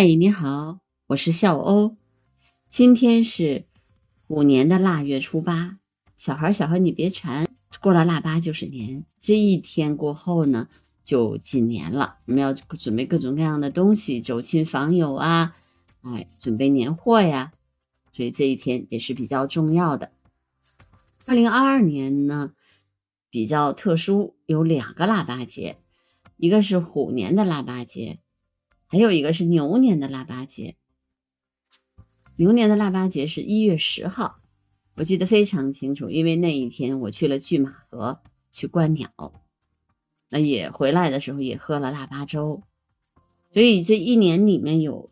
嗨，你好，我是笑欧。今天是虎年的腊月初八，小孩小孩你别馋，过了腊八就是年。这一天过后呢，就进年了。我们要准备各种各样的东西，走亲访友啊，哎，准备年货呀。所以这一天也是比较重要的。二零二二年呢，比较特殊，有两个腊八节，一个是虎年的腊八节。还有一个是牛年的腊八节，牛年的腊八节是一月十号，我记得非常清楚，因为那一天我去了拒马河去观鸟，那也回来的时候也喝了腊八粥，所以这一年里面有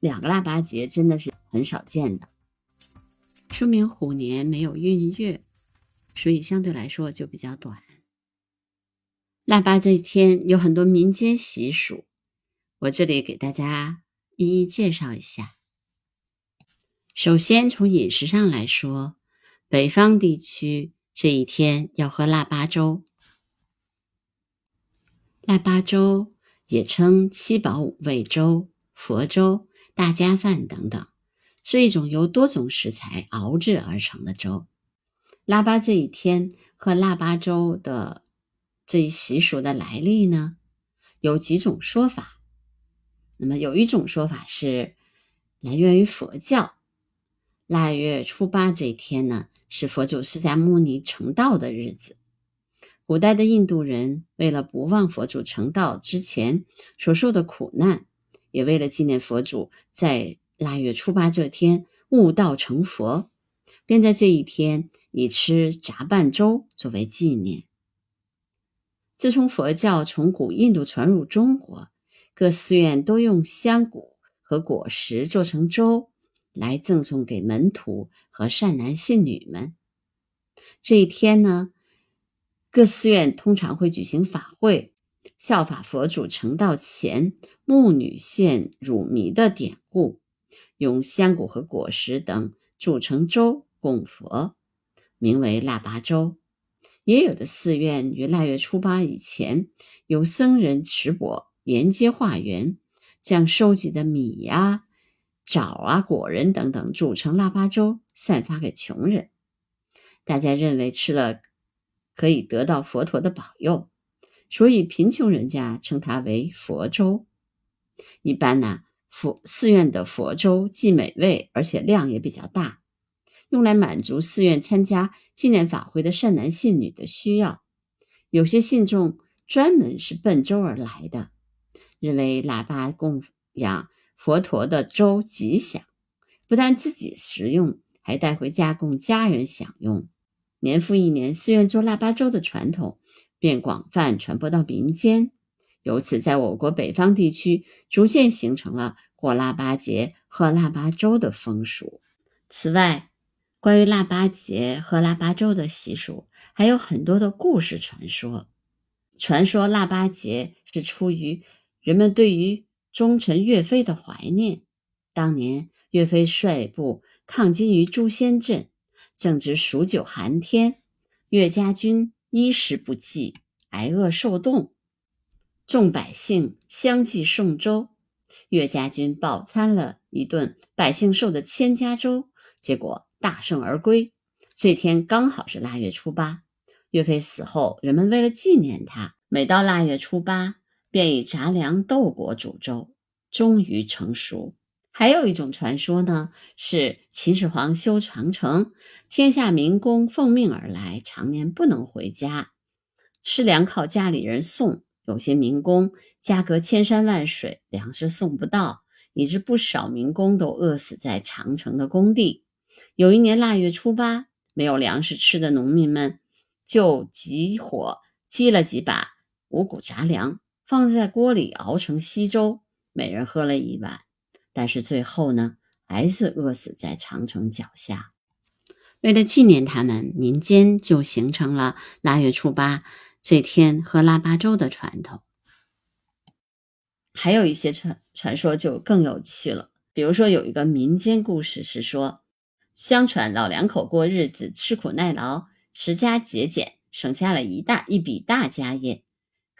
两个腊八节，真的是很少见的，说明虎年没有闰月，所以相对来说就比较短。腊八这一天有很多民间习俗。我这里给大家一一介绍一下。首先，从饮食上来说，北方地区这一天要喝腊八粥。腊八粥也称七宝五味粥、佛粥、大家饭等等，是一种由多种食材熬制而成的粥。腊八这一天喝腊八粥的这一习俗的来历呢，有几种说法。那么有一种说法是来源于佛教，腊月初八这一天呢，是佛祖释迦牟尼成道的日子。古代的印度人为了不忘佛祖成道之前所受的苦难，也为了纪念佛祖在腊月初八这天悟道成佛，便在这一天以吃杂拌粥作为纪念。自从佛教从古印度传入中国。各寺院都用香谷和果实做成粥来赠送给门徒和善男信女们。这一天呢，各寺院通常会举行法会，效法佛祖成道前牧女献乳糜的典故，用香谷和果实等煮成粥供佛，名为腊八粥。也有的寺院于腊月初八以前，由僧人持钵。沿街化缘，将收集的米呀、枣啊、果仁等等煮成腊八粥，散发给穷人。大家认为吃了可以得到佛陀的保佑，所以贫穷人家称它为佛粥。一般呢，佛寺院的佛粥既美味，而且量也比较大，用来满足寺院参加纪念法会的善男信女的需要。有些信众专门是奔粥而来的。认为腊八供养佛陀的粥吉祥，不但自己食用，还带回家供家人享用。年复一年，寺院做腊八粥的传统便广泛传播到民间，由此在我国北方地区逐渐形成了过腊八节喝腊八粥的风俗。此外，关于腊八节喝腊八粥的习俗，还有很多的故事传说。传说腊八节是出于人们对于忠臣岳飞的怀念。当年岳飞率部抗金于朱仙镇，正值数九寒天，岳家军衣食不济，挨饿受冻，众百姓相继送粥。岳家军饱餐了一顿百姓受的千家粥，结果大胜而归。这天刚好是腊月初八，岳飞死后，人们为了纪念他，每到腊月初八。便以杂粮豆果煮粥，终于成熟。还有一种传说呢，是秦始皇修长城，天下民工奉命而来，常年不能回家，吃粮靠家里人送。有些民工家隔千山万水，粮食送不到，以致不少民工都饿死在长城的工地。有一年腊月初八，没有粮食吃的农民们，就集火积了几把五谷杂粮。放在锅里熬成稀粥，每人喝了一碗，但是最后呢，还是饿死在长城脚下。为了纪念他们，民间就形成了腊月初八这天喝腊八粥的传统。还有一些传传说就更有趣了，比如说有一个民间故事是说，相传老两口过日子吃苦耐劳，持家节俭，省下了一大一笔大家业。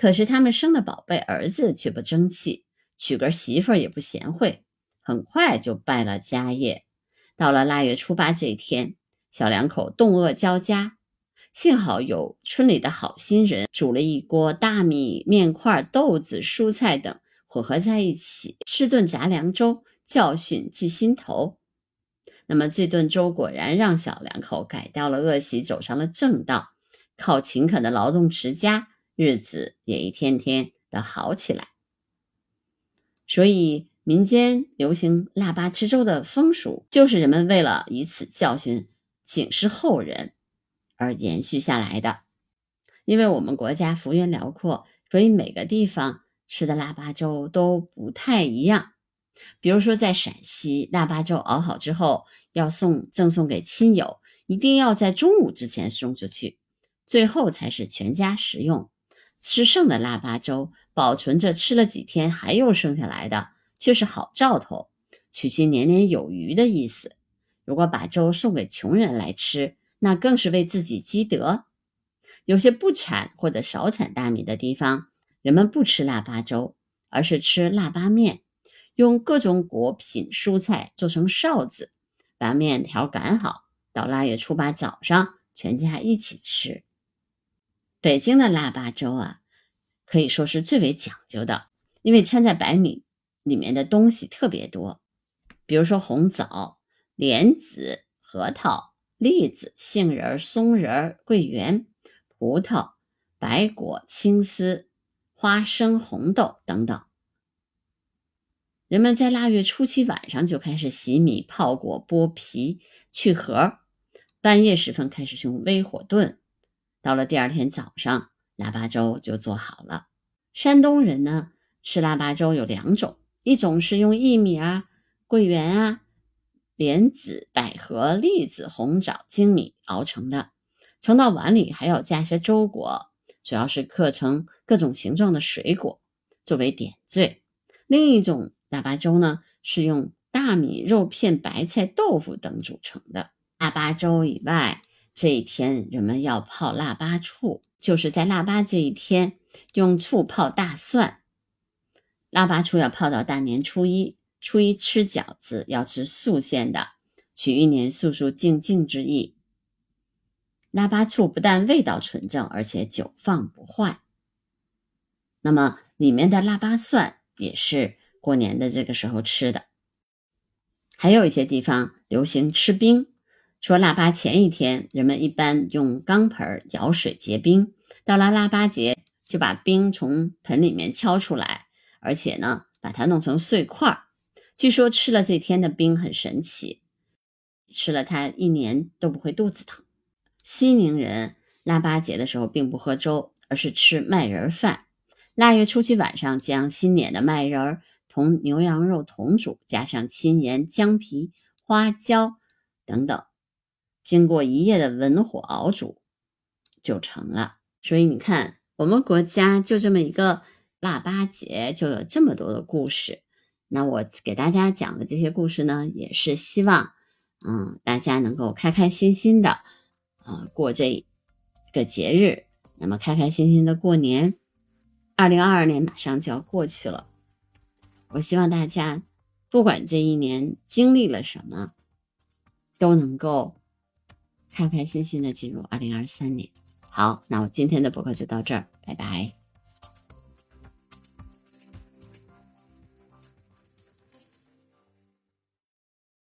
可是他们生的宝贝儿子却不争气，娶个媳妇儿也不贤惠，很快就败了家业。到了腊月初八这一天，小两口冻饿交加，幸好有村里的好心人煮了一锅大米、面块、豆子、蔬菜等混合在一起，吃顿杂粮粥，教训记心头。那么这顿粥果然让小两口改掉了恶习，走上了正道，靠勤恳的劳动持家，日子也一天天的好起来。所以。民间流行腊八吃粥的风俗，就是人们为了以此教训、警示后人而延续下来的。因为我们国家幅员辽阔，所以每个地方吃的腊八粥都不太一样。比如说，在陕西，腊八粥熬好之后要送赠送给亲友，一定要在中午之前送出去，最后才是全家食用。吃剩的腊八粥，保存着吃了几天还有剩下来的。却是好兆头，取其年年有余的意思。如果把粥送给穷人来吃，那更是为自己积德。有些不产或者少产大米的地方，人们不吃腊八粥，而是吃腊八面，用各种果品、蔬菜做成臊子，把面条擀好，到腊月初八早上，全家一起吃。北京的腊八粥啊，可以说是最为讲究的，因为掺在白米。里面的东西特别多，比如说红枣、莲子、核桃、栗子、杏仁、松仁、桂圆、葡萄、白果、青丝、花生、红豆等等。人们在腊月初七晚上就开始洗米、泡果、剥皮、去核，半夜时分开始用微火炖，到了第二天早上，腊八粥就做好了。山东人呢，吃腊八粥有两种。一种是用薏米啊、桂圆啊、莲子、百合、栗子、红枣、粳米熬成的，盛到碗里还要加些粥果，主要是刻成各种形状的水果作为点缀。另一种腊八粥呢，是用大米、肉片、白菜、豆腐等组成的。腊八粥以外，这一天人们要泡腊八醋，就是在腊八这一天用醋泡大蒜。腊八醋要泡到大年初一，初一吃饺子要吃素馅的，取一年素素静静之意。腊八醋不但味道纯正，而且久放不坏。那么里面的腊八蒜也是过年的这个时候吃的。还有一些地方流行吃冰，说腊八前一天，人们一般用钢盆舀水结冰，到了腊八节就把冰从盆里面敲出来。而且呢，把它弄成碎块儿。据说吃了这天的冰很神奇，吃了它一年都不会肚子疼。西宁人腊八节的时候并不喝粥，而是吃麦仁饭。腊月初七晚上，将新碾的麦仁儿同牛羊肉同煮，加上青盐、姜皮、花椒等等，经过一夜的文火熬煮就成了。所以你看，我们国家就这么一个。腊八节就有这么多的故事，那我给大家讲的这些故事呢，也是希望，嗯，大家能够开开心心的，啊，过这个节日，那么开开心心的过年。二零二二年马上就要过去了，我希望大家不管这一年经历了什么，都能够开开心心的进入二零二三年。好，那我今天的博客就到这儿，拜拜。